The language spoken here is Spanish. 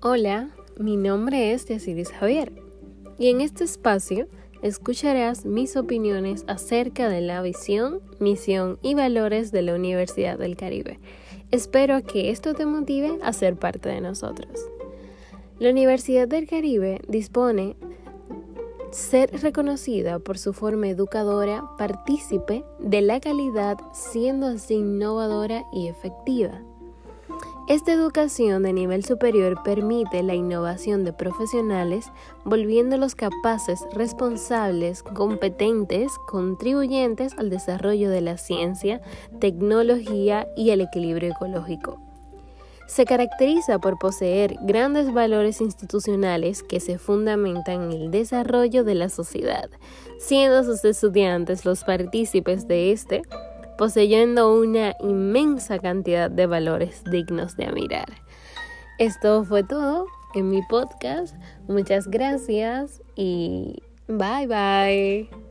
Hola, mi nombre es Yaciris Javier y en este espacio escucharás mis opiniones acerca de la visión, misión y valores de la Universidad del Caribe. Espero que esto te motive a ser parte de nosotros. La Universidad del Caribe dispone ser reconocida por su forma educadora, partícipe de la calidad, siendo así innovadora y efectiva. Esta educación de nivel superior permite la innovación de profesionales, volviéndolos capaces, responsables, competentes, contribuyentes al desarrollo de la ciencia, tecnología y el equilibrio ecológico. Se caracteriza por poseer grandes valores institucionales que se fundamentan en el desarrollo de la sociedad, siendo sus estudiantes los partícipes de este poseyendo una inmensa cantidad de valores dignos de admirar. Esto fue todo en mi podcast. Muchas gracias y bye bye.